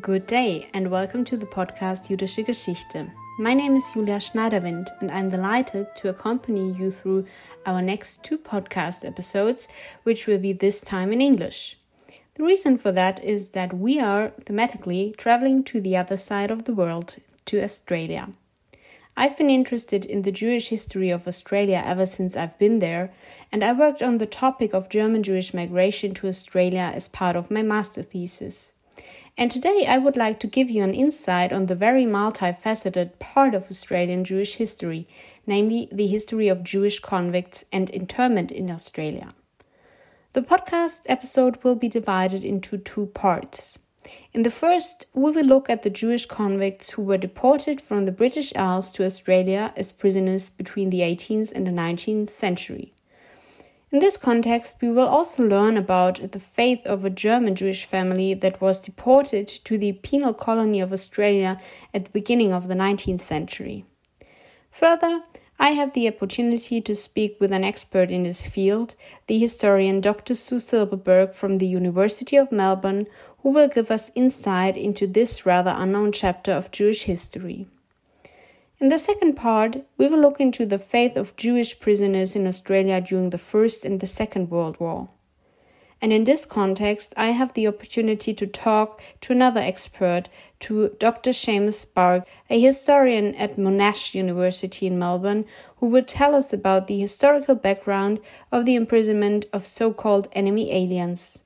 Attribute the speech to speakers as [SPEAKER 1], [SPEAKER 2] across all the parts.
[SPEAKER 1] Good day and welcome to the podcast Jüdische Geschichte. My name is Julia Schneiderwind and I'm delighted to accompany you through our next two podcast episodes, which will be this time in English. The reason for that is that we are thematically traveling to the other side of the world, to Australia. I've been interested in the Jewish history of Australia ever since I've been there, and I worked on the topic of German Jewish migration to Australia as part of my master thesis. And today I would like to give you an insight on the very multifaceted part of Australian Jewish history, namely the history of Jewish convicts and internment in Australia. The podcast episode will be divided into two parts. In the first, we will look at the Jewish convicts who were deported from the British Isles to Australia as prisoners between the 18th and the 19th century. In this context, we will also learn about the fate of a German Jewish family that was deported to the penal colony of Australia at the beginning of the 19th century. Further, I have the opportunity to speak with an expert in this field, the historian Dr. Sue Silberberg from the University of Melbourne, who will give us insight into this rather unknown chapter of Jewish history. In the second part, we will look into the fate of Jewish prisoners in Australia during the First and the Second World War. And in this context, I have the opportunity to talk to another expert, to Dr. Seumas Spark, a historian at Monash University in Melbourne, who will tell us about the historical background of the imprisonment of so called enemy aliens.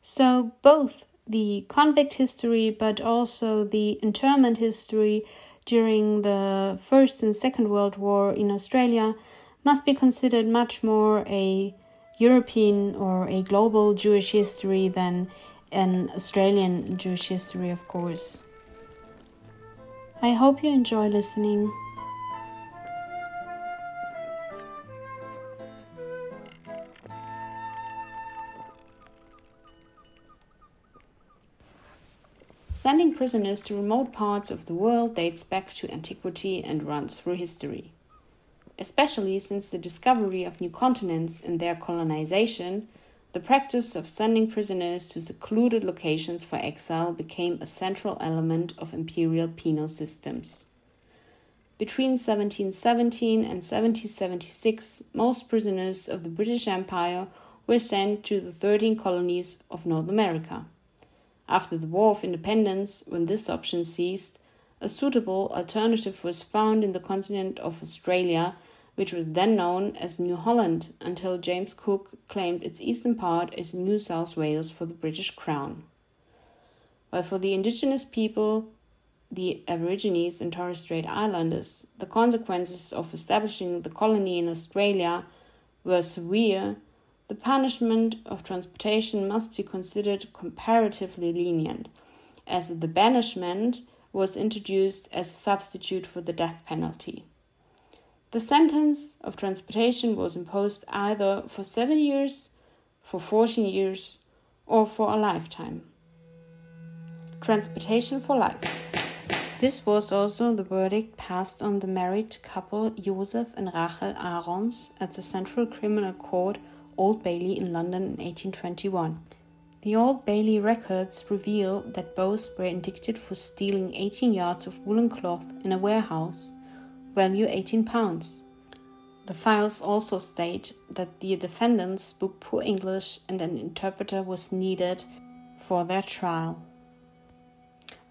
[SPEAKER 1] So, both the convict history but also the internment history during the First and Second World War in Australia must be considered much more a European or a global Jewish history than an Australian Jewish history, of course. I hope you enjoy listening. Sending prisoners to remote parts of the world dates back to antiquity and runs through history. Especially since the discovery of new continents and their colonization, the practice of sending prisoners to secluded locations for exile became a central element of imperial penal systems. Between 1717 and 1776, most prisoners of the British Empire were sent to the 13 colonies of North America. After the War of Independence, when this option ceased, a suitable alternative was found in the continent of Australia, which was then known as New Holland until James Cook claimed its eastern part as New South Wales for the British Crown. While for the indigenous people, the Aborigines and Torres Strait Islanders, the consequences of establishing the colony in Australia were severe the punishment of transportation must be considered comparatively lenient, as the banishment was introduced as a substitute for the death penalty. The sentence of transportation was imposed either for seven years, for 14 years, or for a lifetime. Transportation for life. This was also the verdict passed on the married couple Josef and Rachel Aarons at the Central Criminal Court Old Bailey in London in 1821. The Old Bailey records reveal that both were indicted for stealing 18 yards of woolen cloth in a warehouse, value 18 pounds. The files also state that the defendants spoke poor English and an interpreter was needed for their trial.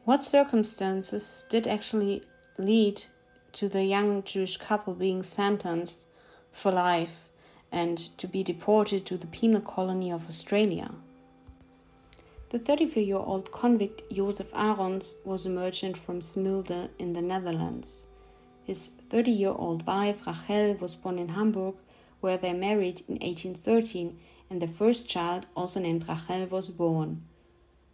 [SPEAKER 1] What circumstances did actually lead to the young Jewish couple being sentenced for life and to be deported to the penal colony of Australia. The 34 year old convict Josef Aarons was a merchant from Smilde in the Netherlands. His 30 year old wife Rachel was born in Hamburg, where they married in 1813, and their first child, also named Rachel, was born.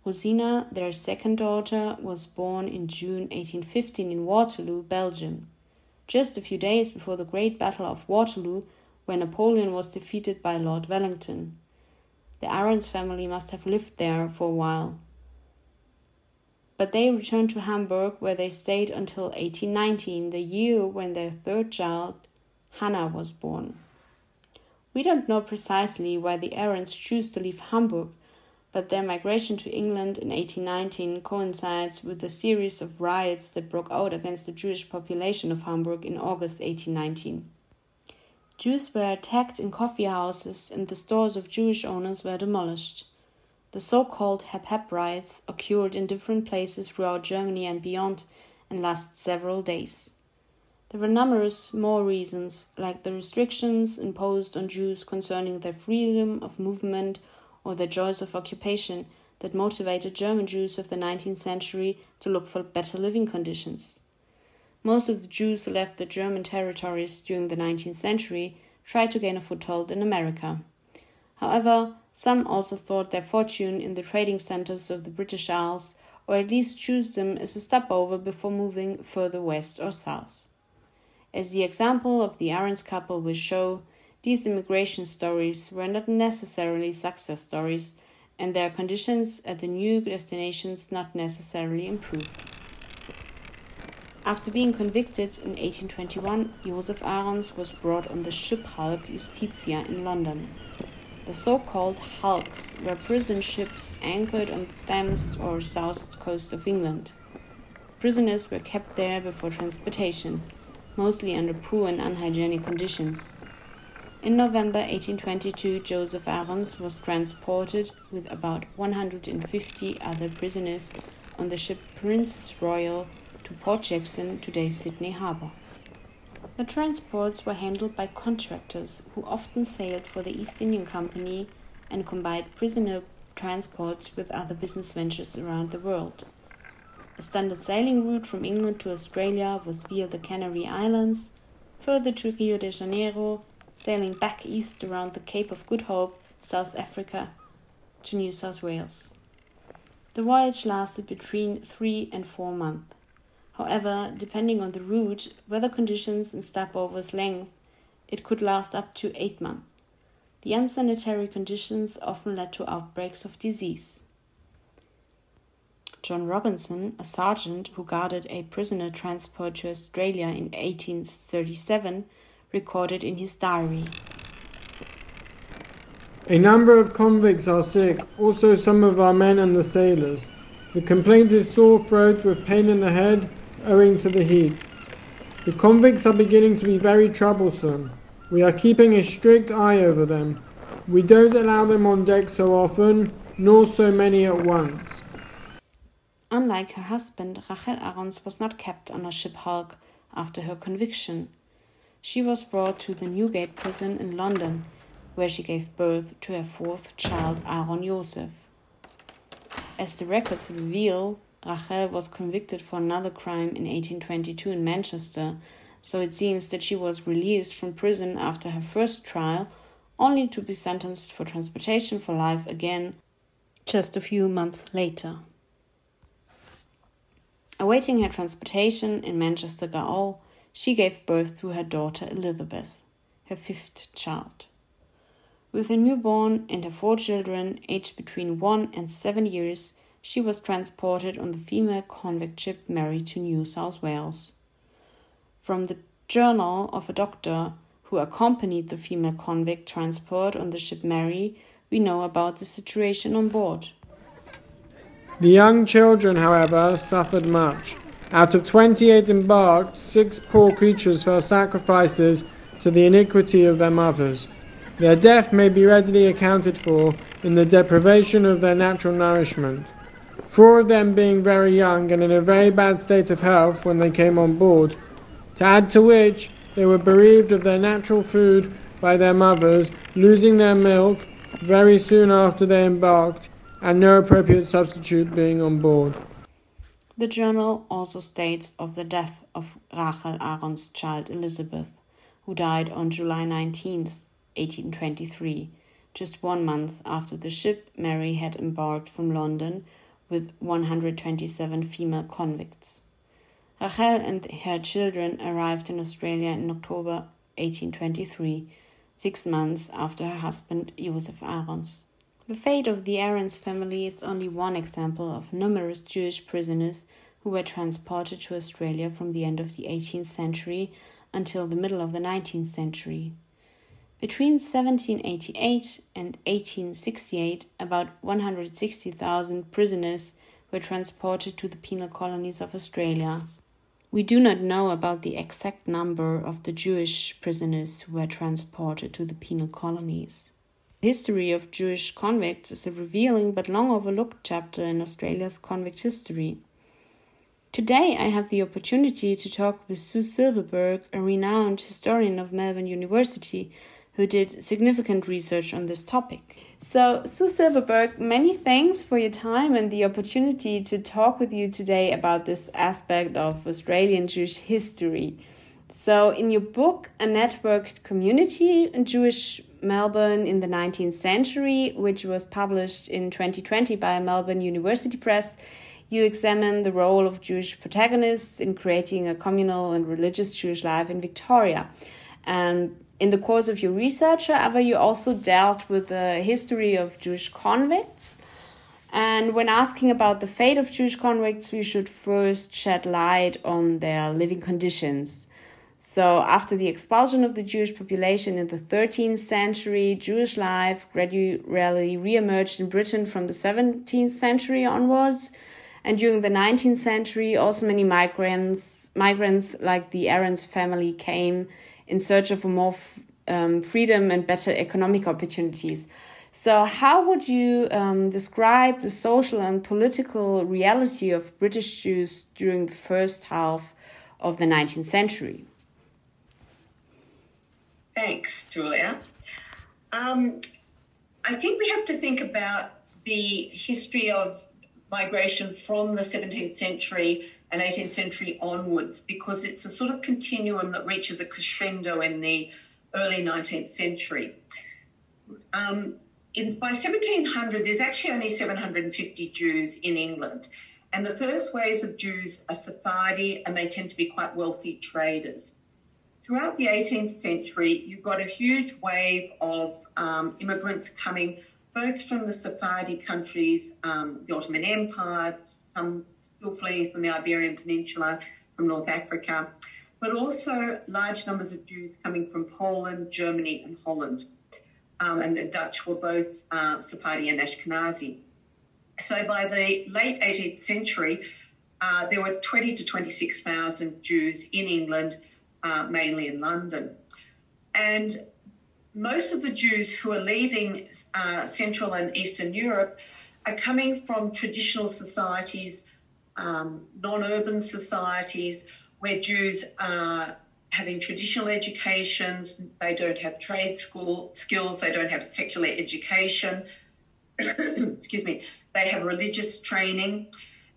[SPEAKER 1] Rosina, their second daughter, was born in June 1815 in Waterloo, Belgium. Just a few days before the Great Battle of Waterloo, where Napoleon was defeated by Lord Wellington. The Aarons family must have lived there for a while. But they returned to Hamburg, where they stayed until 1819, the year when their third child, Hannah, was born. We don't know precisely why the Aarons chose to leave Hamburg, but their migration to England in 1819 coincides with a series of riots that broke out against the Jewish population of Hamburg in August 1819. Jews were attacked in coffee houses and the stores of Jewish owners were demolished. The so called Hep riots occurred in different places throughout Germany and beyond and lasted several days. There were numerous more reasons, like the restrictions imposed on Jews concerning their freedom of movement or their joys of occupation, that motivated German Jews of the 19th century to look for better living conditions. Most of the Jews who left the German territories during the 19th century tried to gain a foothold in America. However, some also thought their fortune in the trading centers of the British Isles, or at least chose them as a stopover before moving further west or south. As the example of the Ahrens couple will show, these immigration stories were not necessarily success stories, and their conditions at the new destinations not necessarily improved. After being convicted in 1821, Josef Ahrens was brought on the ship hulk Justitia in London. The so called hulks were prison ships anchored on the Thames or south coast of England. Prisoners were kept there before transportation mostly under poor and unhygienic conditions. In November 1822, Joseph Ahrens was transported with about 150 other prisoners on the ship Princess Royal to Port Jackson, today's Sydney Harbour. The transports were handled by contractors who often sailed for the East Indian Company and combined prisoner transports with other business ventures around the world. A standard sailing route from England to Australia was via the Canary Islands, further to Rio de Janeiro, sailing back east around the Cape of Good Hope, South Africa, to New South Wales. The voyage lasted between three and four months. However, depending on the route, weather conditions, and stopover's length, it could last up to eight months. The unsanitary conditions often led to outbreaks of disease. John Robinson, a sergeant who guarded a prisoner transport to Australia in 1837, recorded in his diary.
[SPEAKER 2] A number of convicts are sick, also some of our men and the sailors. The complaint is sore throat with pain in the head owing to the heat. The convicts are beginning to be very troublesome. We are keeping a strict eye over them. We don't allow them on deck so often, nor so many at once.
[SPEAKER 1] Unlike her husband, Rachel Ahrens was not kept on a ship hulk after her conviction. She was brought to the Newgate prison in London, where she gave birth to her fourth child, Aaron Joseph. As the records reveal, Rachel was convicted for another crime in 1822 in Manchester, so it seems that she was released from prison after her first trial, only to be sentenced for transportation for life again just a few months later. Awaiting her transportation in Manchester Gaol, she gave birth to her daughter Elizabeth, her fifth child. With her newborn and her four children, aged between one and seven years, she was transported on the female convict ship Mary to New South Wales. From the journal of a doctor who accompanied the female convict transport on the ship Mary, we know about the situation on board.
[SPEAKER 2] The young children, however, suffered much. Out of 28 embarked, six poor creatures fell sacrifices to the iniquity of their mothers. Their death may be readily accounted for in the deprivation of their natural nourishment. Four of them being very young and in a very bad state of health when they came on board. To add to which, they were bereaved of their natural food by their mothers, losing their milk very soon after they embarked, and no appropriate substitute being on board.
[SPEAKER 1] The journal also states of the death of Rachel Ahrens' child Elizabeth, who died on July 19, 1823, just one month after the ship Mary had embarked from London with 127 female convicts. Rachel and her children arrived in Australia in October 1823, six months after her husband Joseph Ahrens. The fate of the Ahrens family is only one example of numerous Jewish prisoners who were transported to Australia from the end of the 18th century until the middle of the 19th century. Between 1788 and 1868, about 160,000 prisoners were transported to the penal colonies of Australia. We do not know about the exact number of the Jewish prisoners who were transported to the penal colonies. The history of Jewish convicts is a revealing but long overlooked chapter in Australia's convict history. Today, I have the opportunity to talk with Sue Silberberg, a renowned historian of Melbourne University, who did significant research on this topic. So, Sue Silberberg, many thanks for your time and the opportunity to talk with you today about this aspect of Australian Jewish history. So, in your book, A Networked Community in Jewish Melbourne in the 19th Century, which was published in 2020 by Melbourne University Press, you examine the role of Jewish protagonists in creating a communal and religious Jewish life in Victoria. And in the course of your research, however, you also dealt with the history of Jewish convicts. And when asking about the fate of Jewish convicts, we should first shed light on their living conditions. So, after the expulsion of the Jewish population in the 13th century, Jewish life gradually re-emerged in Britain from the 17th century onwards. And during the 19th century, also many migrants, migrants like the Aarons family, came in search of more um, freedom and better economic opportunities. So, how would you um, describe the social and political reality of British Jews during the first half of the 19th century?
[SPEAKER 3] Thanks, Julia. Um, I think we have to think about the history of migration from the 17th century and 18th century onwards because it's a sort of continuum that reaches a crescendo in the early 19th century. Um, in, by 1700, there's actually only 750 Jews in England. And the first waves of Jews are Sephardi and they tend to be quite wealthy traders. Throughout the 18th century, you've got a huge wave of um, immigrants coming both from the Sephardi countries, um, the Ottoman Empire, some still fleeing from the Iberian Peninsula, from North Africa, but also large numbers of Jews coming from Poland, Germany, and Holland. Um, and the Dutch were both uh, Sephardi and Ashkenazi. So by the late 18th century, uh, there were 20 to 26,000 Jews in England, uh, mainly in London. And most of the Jews who are leaving uh, Central and Eastern Europe are coming from traditional societies, um, non urban societies, where Jews are having traditional educations, they don't have trade school skills, they don't have secular education, excuse me, they have religious training.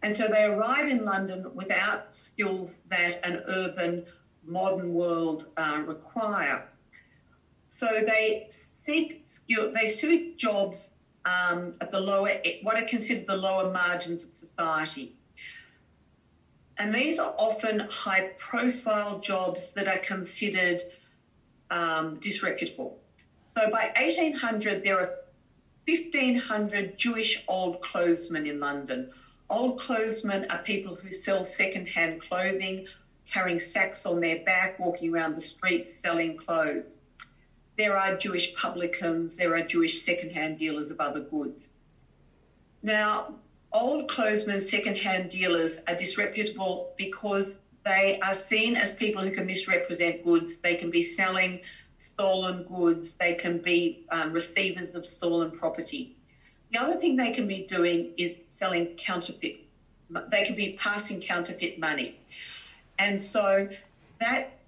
[SPEAKER 3] And so they arrive in London without skills that an urban, modern world uh, require. So they seek skill, they seek jobs um, at the lower, what are considered the lower margins of society. And these are often high profile jobs that are considered um, disreputable. So by 1800, there are 1,500 Jewish old clothesmen in London. Old clothesmen are people who sell second-hand clothing, carrying sacks on their back, walking around the streets selling clothes there are Jewish publicans, there are Jewish second-hand dealers of other goods. Now, old clothesmen second-hand dealers are disreputable because they are seen as people who can misrepresent goods. They can be selling stolen goods. They can be um, receivers of stolen property. The other thing they can be doing is selling counterfeit. They can be passing counterfeit money. And so that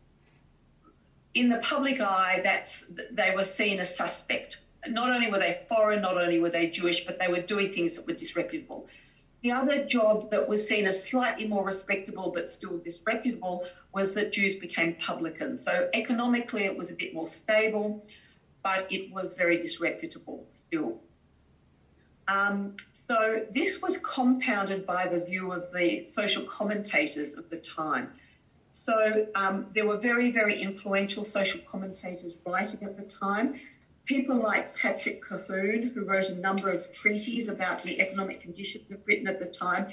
[SPEAKER 3] in the public eye, that's they were seen as suspect. Not only were they foreign, not only were they Jewish, but they were doing things that were disreputable. The other job that was seen as slightly more respectable but still disreputable was that Jews became publicans. So economically, it was a bit more stable, but it was very disreputable still. Um, so this was compounded by the view of the social commentators of the time. So um, there were very, very influential social commentators writing at the time. People like Patrick Colquhoun, who wrote a number of treatises about the economic conditions of Britain at the time,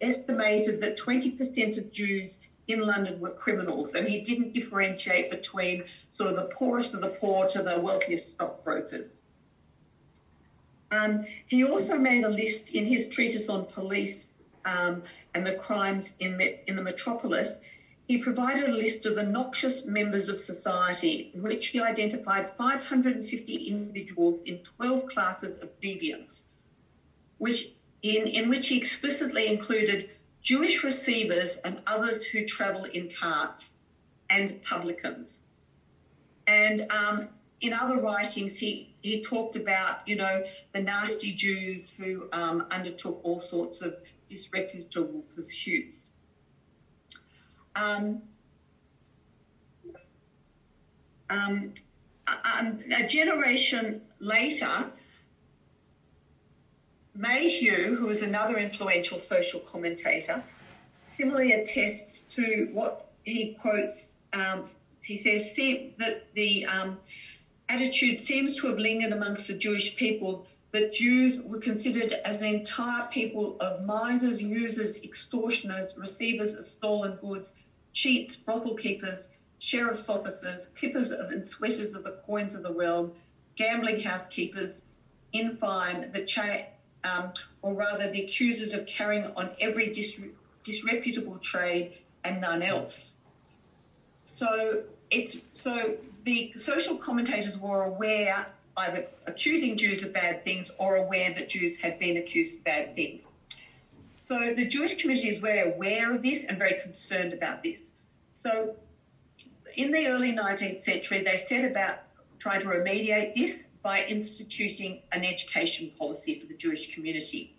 [SPEAKER 3] estimated that 20% of Jews in London were criminals, and he didn't differentiate between sort of the poorest of the poor to the wealthiest stockbrokers. Um, he also made a list in his treatise on police um, and the crimes in, the, in the metropolis. He provided a list of the noxious members of society, in which he identified 550 individuals in 12 classes of deviants, which in, in which he explicitly included Jewish receivers and others who travel in carts and publicans. And um, in other writings, he, he talked about, you know, the nasty Jews who um, undertook all sorts of disreputable pursuits. Um, um, a, a generation later, Mayhew, who is another influential social commentator, similarly attests to what he quotes. Um, he says that the um, attitude seems to have lingered amongst the Jewish people that Jews were considered as an entire people of misers, users, extortioners, receivers of stolen goods, cheats, brothel keepers, sheriff's officers, clippers of and sweaters of the coins of the realm, gambling house keepers, in fine, the cha- um, or rather the accusers of carrying on every dis- disreputable trade and none else. So it's so the social commentators were aware either accusing Jews of bad things or aware that Jews had been accused of bad things. So the Jewish community is very aware of this and very concerned about this. So in the early 19th century, they set about trying to remediate this by instituting an education policy for the Jewish community.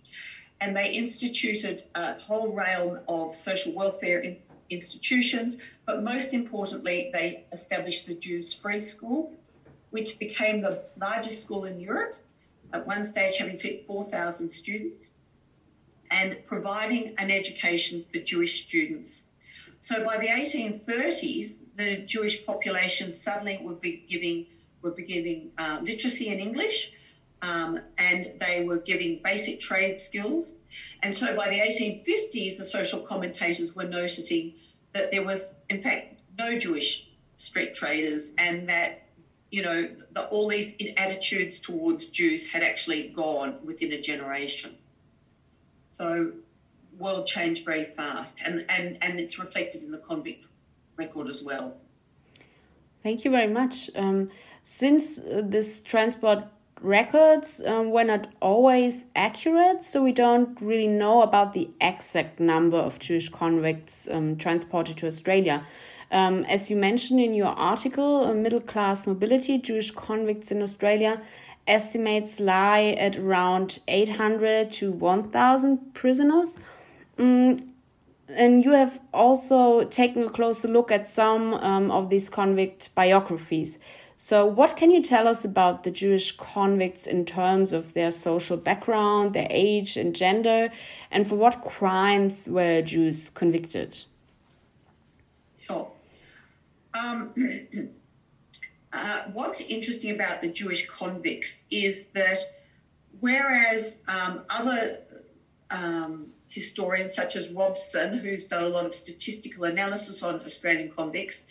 [SPEAKER 3] And they instituted a whole realm of social welfare in- institutions, but most importantly, they established the Jews Free School, which became the largest school in Europe, at one stage having fit 4,000 students, and providing an education for Jewish students. So by the 1830s, the Jewish population suddenly would be giving were giving uh, literacy in English, um, and they were giving basic trade skills. And so by the 1850s, the social commentators were noticing that there was, in fact, no Jewish street traders, and that you know the, all these attitudes towards Jews had actually gone within a generation. So, world changed very fast, and and and it's reflected in the convict record as well.
[SPEAKER 1] Thank you very much. Um, since uh, this transport records um, were not always accurate, so we don't really know about the exact number of Jewish convicts um, transported to Australia. Um, as you mentioned in your article, uh, Middle Class Mobility Jewish Convicts in Australia, estimates lie at around 800 to 1,000 prisoners. Mm, and you have also taken a closer look at some um, of these convict biographies. So, what can you tell us about the Jewish convicts in terms of their social background, their age and gender, and for what crimes were Jews convicted?
[SPEAKER 3] Sure. Um, what's interesting about the Jewish convicts is that whereas um, other um, historians such as Robson, who's done a lot of statistical analysis on Australian convicts,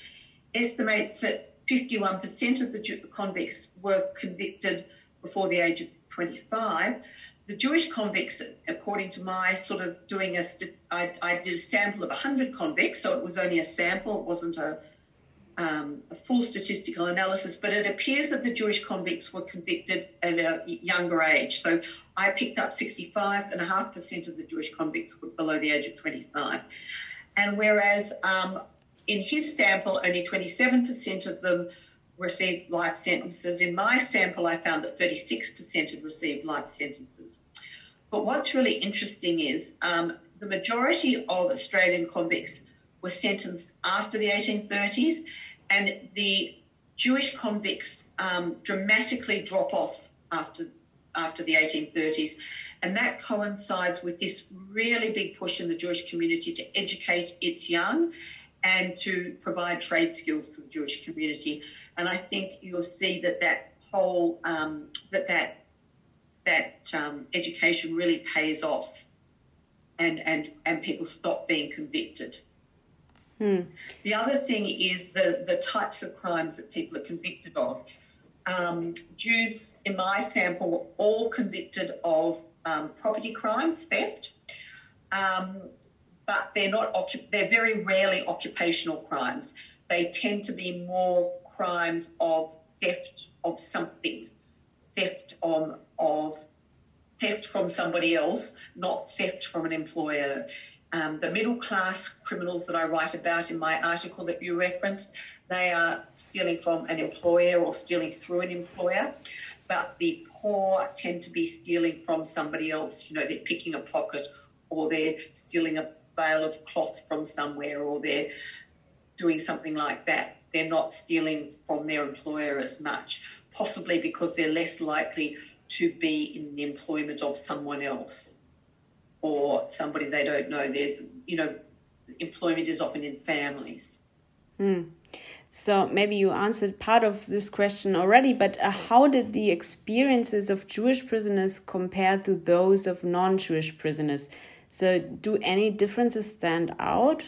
[SPEAKER 3] estimates that 51% of the convicts were convicted before the age of 25. The Jewish convicts, according to my sort of doing a, I, I did a sample of 100 convicts, so it was only a sample, it wasn't a, um, a full statistical analysis, but it appears that the Jewish convicts were convicted at a younger age. So I picked up 65.5% of the Jewish convicts were below the age of 25. And whereas um, in his sample, only 27% of them received life sentences. In my sample, I found that 36% had received life sentences. But what's really interesting is um, the majority of Australian convicts were sentenced after the 1830s, and the Jewish convicts um, dramatically drop off after after the 1830s. And that coincides with this really big push in the Jewish community to educate its young and to provide trade skills to the Jewish community. And I think you'll see that that whole um, that that that um, education really pays off, and and and people stop being convicted. Hmm. The other thing is the, the types of crimes that people are convicted of. Um, Jews in my sample were all convicted of um, property crimes, theft, um, but they're not. They're very rarely occupational crimes. They tend to be more crimes of theft of something, theft of, of theft from somebody else, not theft from an employer. Um, the middle class criminals that I write about in my article that you referenced, they are stealing from an employer or stealing through an employer. But the poor tend to be stealing from somebody else. You know, they're picking a pocket or they're stealing a bale of cloth from somewhere or they're doing something like that. They're not stealing from their employer as much, possibly because they're less likely to be in the employment of someone else or somebody they don't know. They're, you know, employment is often in families.
[SPEAKER 1] Mm. So maybe you answered part of this question already, but uh, how did the experiences of Jewish prisoners compare to those of non Jewish prisoners? So, do any differences stand out?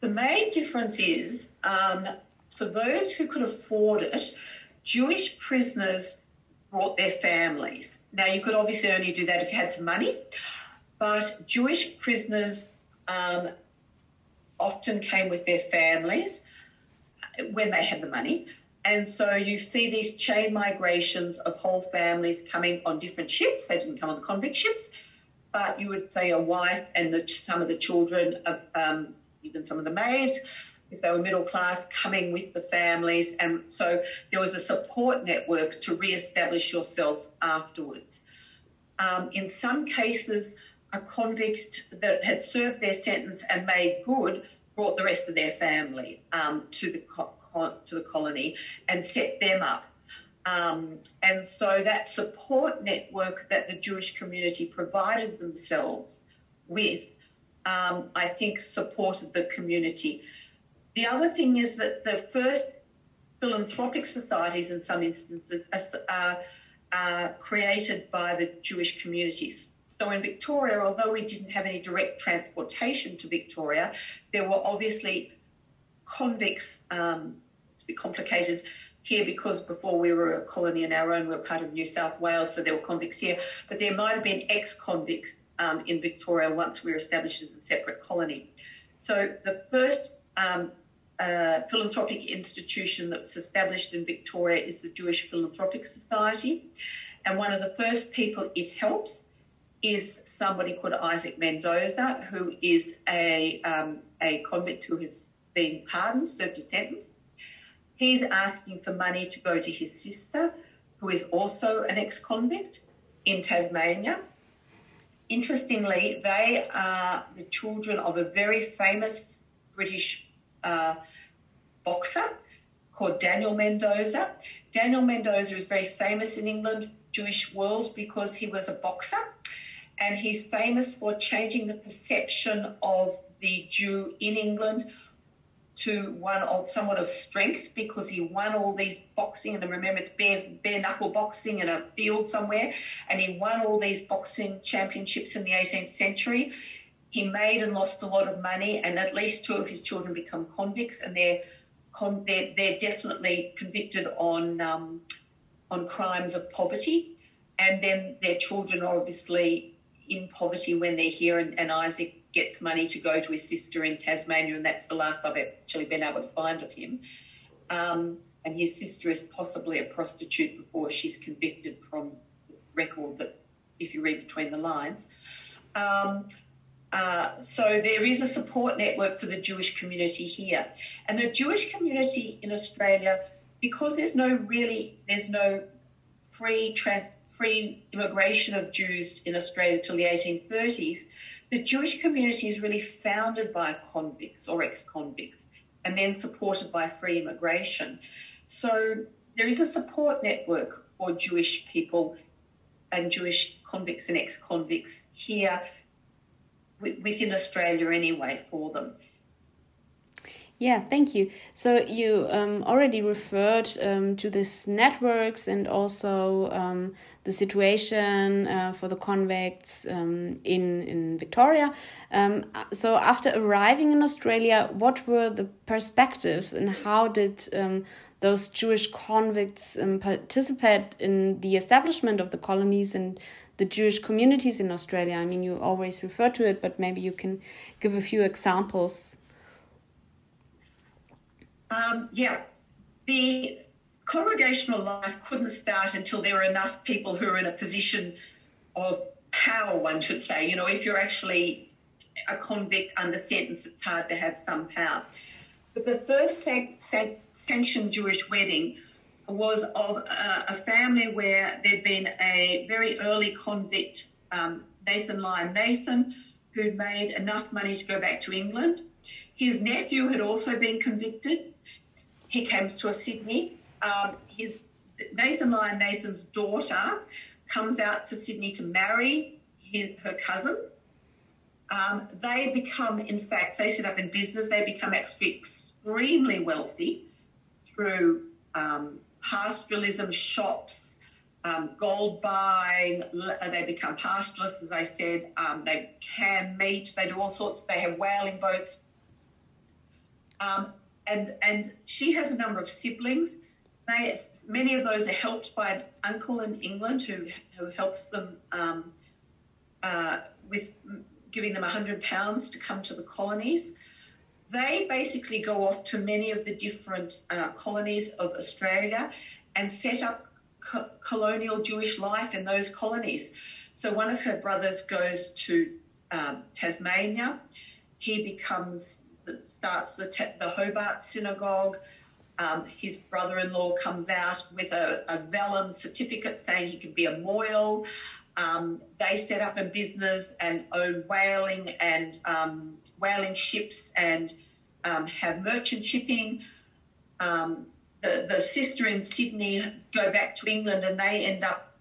[SPEAKER 3] The main difference is um, for those who could afford it, Jewish prisoners brought their families. Now, you could obviously only do that if you had some money, but Jewish prisoners um, often came with their families when they had the money. And so you see these chain migrations of whole families coming on different ships. They didn't come on the convict ships, but you would say a wife and the, some of the children, um, even some of the maids, if they were middle class, coming with the families. And so there was a support network to re-establish yourself afterwards. Um, in some cases, a convict that had served their sentence and made good brought the rest of their family um, to the co- to the colony and set them up. Um, and so that support network that the Jewish community provided themselves with, um, I think, supported the community. The other thing is that the first philanthropic societies, in some instances, are, are created by the Jewish communities. So in Victoria, although we didn't have any direct transportation to Victoria, there were obviously convicts. Um, it's a bit complicated here because before we were a colony in our own, we were part of New South Wales, so there were convicts here. But there might have been ex-convicts um, in Victoria once we were established as a separate colony. So the first um, philanthropic institution that was established in Victoria is the Jewish Philanthropic Society. And one of the first people it helps is somebody called Isaac Mendoza, who is a, um, a convict who has been pardoned, served a sentence. He's asking for money to go to his sister, who is also an ex convict in Tasmania. Interestingly, they are the children of a very famous British uh, boxer called Daniel Mendoza. Daniel Mendoza is very famous in England, Jewish world, because he was a boxer and he's famous for changing the perception of the Jew in England to one of somewhat of strength because he won all these boxing and remember it's bare bare knuckle boxing in a field somewhere and he won all these boxing championships in the 18th century he made and lost a lot of money and at least two of his children become convicts and they're they're, they're definitely convicted on um, on crimes of poverty and then their children are obviously in poverty when they're here, and, and Isaac gets money to go to his sister in Tasmania, and that's the last I've actually been able to find of him. Um, and his sister is possibly a prostitute before she's convicted from record that if you read between the lines. Um, uh, so there is a support network for the Jewish community here, and the Jewish community in Australia, because there's no really there's no free trans free immigration of Jews in Australia till the 1830s, the Jewish community is really founded by convicts or ex convicts and then supported by free immigration. So there is a support network for Jewish people and Jewish convicts and ex convicts here within Australia anyway for them.
[SPEAKER 1] Yeah, thank you. So you um, already referred um, to these networks and also um, the situation uh, for the convicts um, in in Victoria. Um, so after arriving in Australia, what were the perspectives and how did um, those Jewish convicts participate in the establishment of the colonies and the Jewish communities in Australia? I mean, you always refer to it, but maybe you can give a few examples.
[SPEAKER 3] Um, yeah, the congregational life couldn't start until there were enough people who are in a position of power, one should say. You know, if you're actually a convict under sentence, it's hard to have some power. But the first sanctioned Jewish wedding was of a, a, family where there'd been a very early convict, um, Nathan Lyon Nathan, who'd made enough money to go back to England. His nephew had also been convicted he comes to Sydney. Um, his Nathan Lyon Nathan's daughter comes out to Sydney to marry his, her cousin. Um, they become, in fact, they set up in business. They become actually extremely wealthy through um, pastoralism shops, um, gold buying. They become pastoralists, as I said. Um, they can meat. They do all sorts. They have whaling boats. Um, and and she has a number of siblings. They, many of those are helped by an uncle in England who who helps them um, uh, with giving them hundred pounds to come to the colonies. They basically go off to many of the different uh, colonies of Australia and set up co- colonial Jewish life in those colonies. So one of her brothers goes to um, Tasmania. He becomes starts the, the Hobart Synagogue. Um, his brother in law comes out with a, a vellum certificate saying he can be a mohel. Um, they set up a business and own whaling and um, whaling ships and um, have merchant shipping. Um, the, the sister in Sydney go back to England and they end up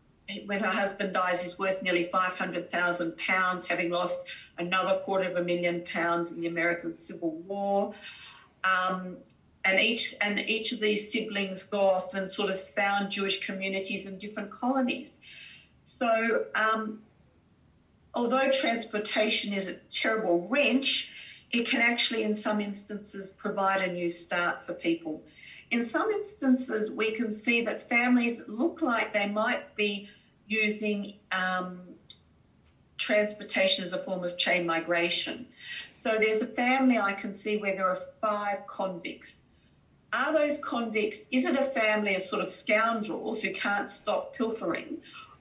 [SPEAKER 3] when her husband dies, he's worth nearly £500,000, having lost another quarter of a million pounds in the American Civil War. Um, and each and each of these siblings go off and sort of found Jewish communities in different colonies. So, um, although transportation is a terrible wrench, it can actually, in some instances, provide a new start for people. In some instances, we can see that families look like they might be using um, transportation as a form of chain migration. So there's a family I can see where there are five convicts. Are those convicts, is it a family of sort of scoundrels who can't stop pilfering?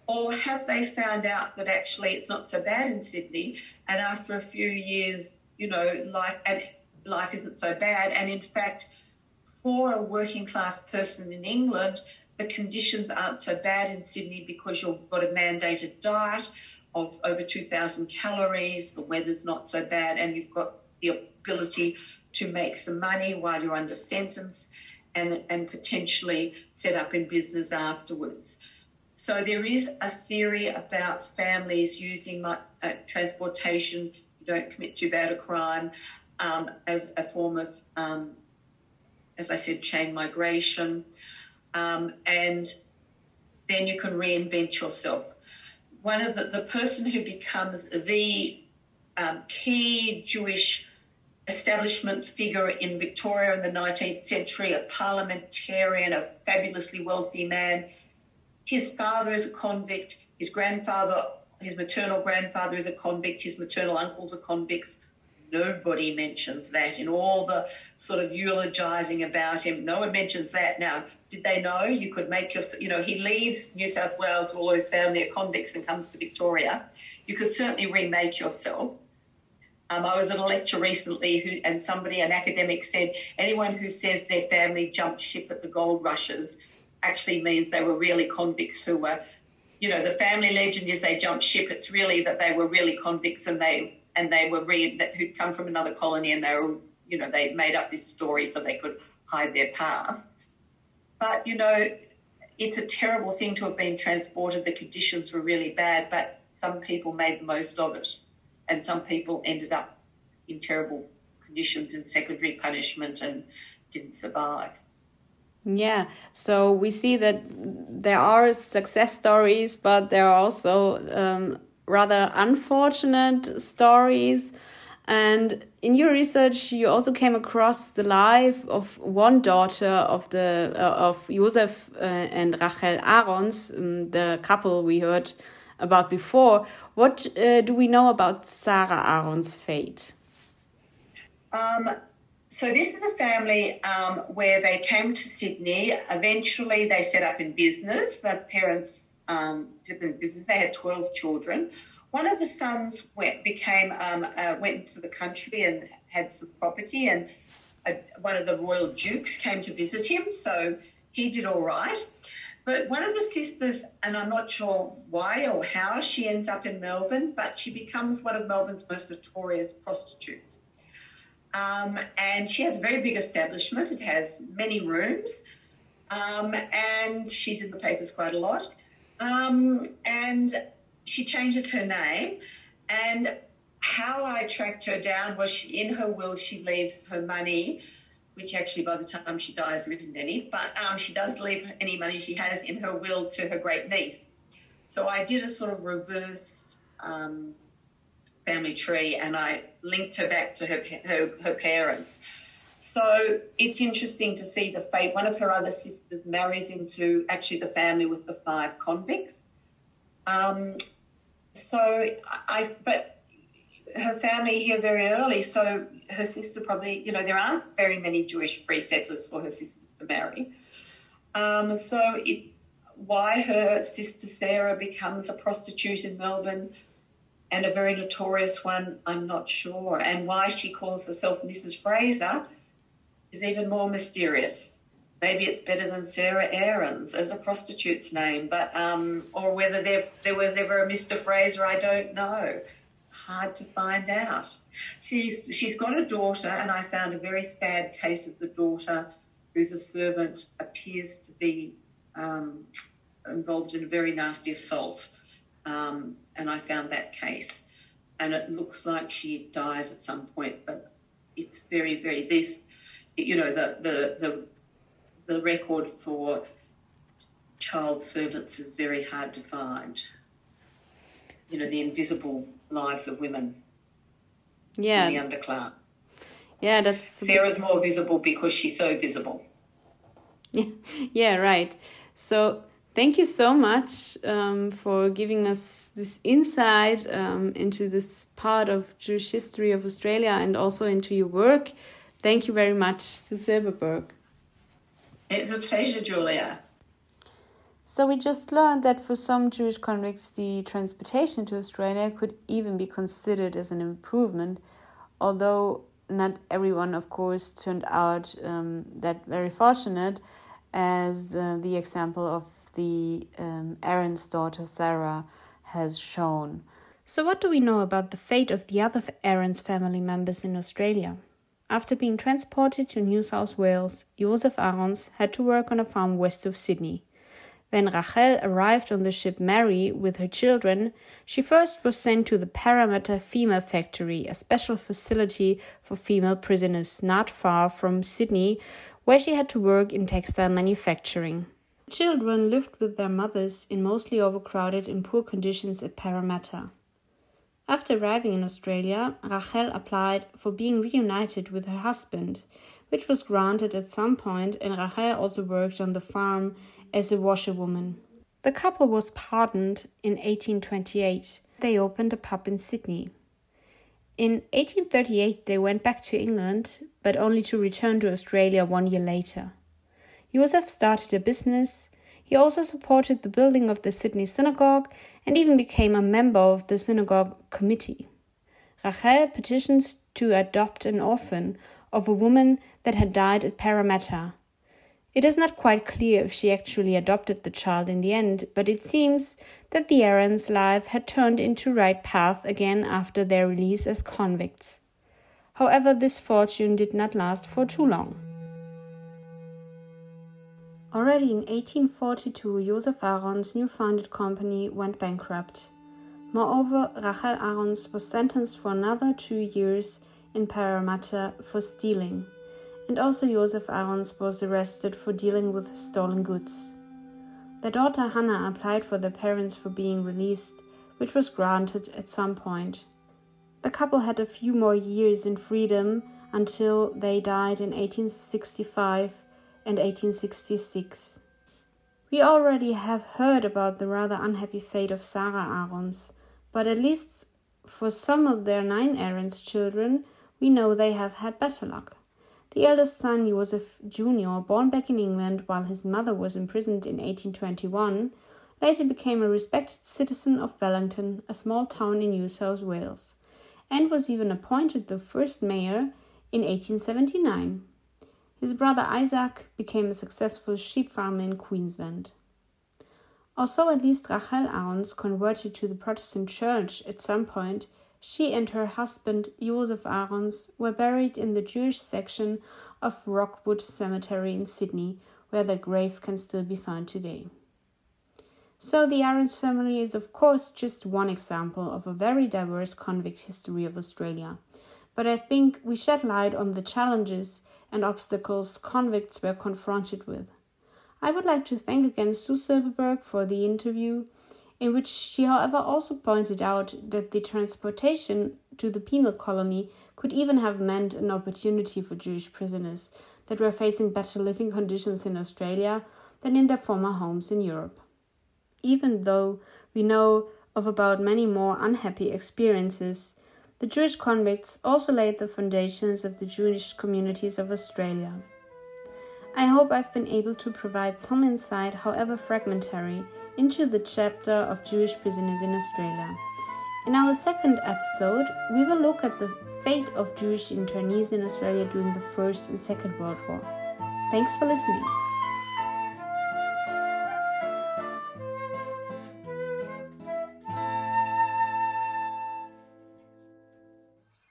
[SPEAKER 3] Or have they found out that actually it's not so bad in Sydney and after a few years, you know, life, and life isn't so bad? And in fact, for a working class person in England, the conditions aren't so bad in Sydney because you've got a mandated diet of over 2,000 calories, the weather's not so bad, and you've got the ability to make some money while you're under sentence and, and potentially set up in business afterwards. So there is a theory about families using my, uh, transportation, you don't commit too bad a crime, um, as a form of, um, as I said, chain migration um, and then you can reinvent yourself. One of the, the person who becomes the um, key Jewish establishment figure in Victoria in the 19th century, a parliamentarian, a fabulously wealthy man. His father is a convict. His grandfather, his maternal grandfather is a convict. His maternal uncles are convicts. Nobody mentions that in all the sort of eulogizing about him. No one mentions that. Now, did they know you could make your, you know, he leaves New South Wales, all his family are convicts and comes to Victoria. You could certainly remake yourself. Um, I was at a lecture recently who, and somebody, an academic said, anyone who says their family jumped ship at the gold rushes actually means they were really convicts who were, you know, the family legend is they jumped ship. It's really that they were really convicts and they and they were re- that who'd come from another colony and they were, you know, they made up this story so they could hide their past. But, you know, it's a terrible thing to have been transported. The conditions were really bad, but some people made the most of it. And some people ended up in terrible conditions in secondary punishment and didn't survive.
[SPEAKER 1] Yeah, so we see that there are success stories, but there are also um, rather unfortunate stories. And in your research, you also came across the life of one daughter of the uh, of Josef uh, and Rachel Aarons, um, the couple we heard about before. What uh, do we know about Sarah Aarons' fate?
[SPEAKER 3] Um, so this is a family um, where they came to Sydney. Eventually, they set up in business. The parents um, did in business. They had twelve children. One of the sons went became um, uh, went into the country and had some property, and one of the royal dukes came to visit him. So he did all right. But one of the sisters, and I'm not sure why or how she ends up in Melbourne, but she becomes one of Melbourne's most notorious prostitutes. Um, and she has a very big establishment. It has many rooms, um, and she's in the papers quite a lot. Um, and she changes her name, and how I tracked her down was she, in her will she leaves her money, which actually by the time she dies there isn't any, but um, she does leave any money she has in her will to her great niece. So I did a sort of reverse um, family tree and I linked her back to her, her, her parents. So it's interesting to see the fate. One of her other sisters marries into actually the family with the five convicts. Um, so I, but her family here very early. So her sister probably, you know, there aren't very many Jewish free settlers for her sisters to marry. Um, so it, why her sister Sarah becomes a prostitute in Melbourne and a very notorious one, I'm not sure. And why she calls herself Mrs. Fraser is even more mysterious. Maybe it's better than Sarah Aarons as a prostitute's name, but um, or whether there there was ever a Mr. Fraser, I don't know. Hard to find out. She's she's got a daughter, and I found a very sad case of the daughter, who's a servant, appears to be um, involved in a very nasty assault. Um, and I found that case. And it looks like she dies at some point, but it's very, very this, you know, the the the, the record for child servants is very hard to find. You know, the invisible lives of women.
[SPEAKER 1] Yeah.
[SPEAKER 3] In the underclass.
[SPEAKER 1] Yeah, that's
[SPEAKER 3] Sarah's more visible because she's so visible.
[SPEAKER 1] Yeah, yeah, right. So thank you so much um, for giving us this insight um, into this part of Jewish history of Australia and also into your work. Thank you very much, Sue Silberberg.
[SPEAKER 3] It's a pleasure, Julia.
[SPEAKER 1] So we just learned that for some Jewish convicts, the transportation to Australia could even be considered as an improvement, although not everyone, of course, turned out um, that very fortunate, as uh, the example of the um, Aaron's daughter Sarah has shown. So, what do we know about the fate of the other Aaron's family members in Australia? After being transported to New South Wales, Joseph Aarons had to work on a farm west of Sydney. When Rachel arrived on the ship Mary with her children, she first was sent to the Parramatta Female Factory, a special facility for female prisoners not far from Sydney, where she had to work in textile manufacturing. Children lived with their mothers in mostly overcrowded and poor conditions at Parramatta. After arriving in Australia, Rachel applied for being reunited with her husband, which was granted at some point, and Rachel also worked on the farm as a washerwoman. The couple was pardoned in 1828. They opened a pub in Sydney. In 1838, they went back to England, but only to return to Australia one year later. Joseph started a business. He also supported the building of the Sydney Synagogue and even became a member of the synagogue committee. Rachel petitions to adopt an orphan of a woman that had died at Parramatta. It is not quite clear if she actually adopted the child in the end, but it seems that the Aarons' life had turned into right path again after their release as convicts. However, this fortune did not last for too long. Already in 1842, Joseph Aarons' new founded company went bankrupt. Moreover, Rachel Aarons was sentenced for another two years in Parramatta for stealing, and also Joseph Aarons was arrested for dealing with stolen goods. Their daughter Hannah applied for their parents for being released, which was granted at some point. The couple had a few more years in freedom until they died in 1865 and 1866. We already have heard about the rather unhappy fate of Sarah Aarons, but at least for some of their nine Aarons children, we know they have had better luck. The eldest son, Joseph Jr., born back in England while his mother was imprisoned in 1821, later became a respected citizen of Wellington, a small town in New South Wales, and was even appointed the first mayor in 1879. His brother Isaac became a successful sheep farmer in Queensland. Although at least Rachel Aarons converted to the Protestant Church at some point, she and her husband Joseph Aarons were buried in the Jewish section of Rockwood Cemetery in Sydney, where their grave can still be found today. So, the Aarons family is, of course, just one example of a very diverse convict history of Australia. But I think we shed light on the challenges and obstacles convicts were confronted with. I would like to thank again Sue Silberberg for the interview in which she, however, also pointed out that the transportation to the penal colony could even have meant an opportunity for Jewish prisoners that were facing better living conditions in Australia than in their former homes in Europe. Even though we know of about many more unhappy experiences, the Jewish convicts also laid the foundations of the Jewish communities of Australia. I hope I've been able to provide some insight, however fragmentary, into the chapter of Jewish prisoners in Australia. In our second episode, we will look at the fate of Jewish internees in Australia during the First and Second World War. Thanks for listening.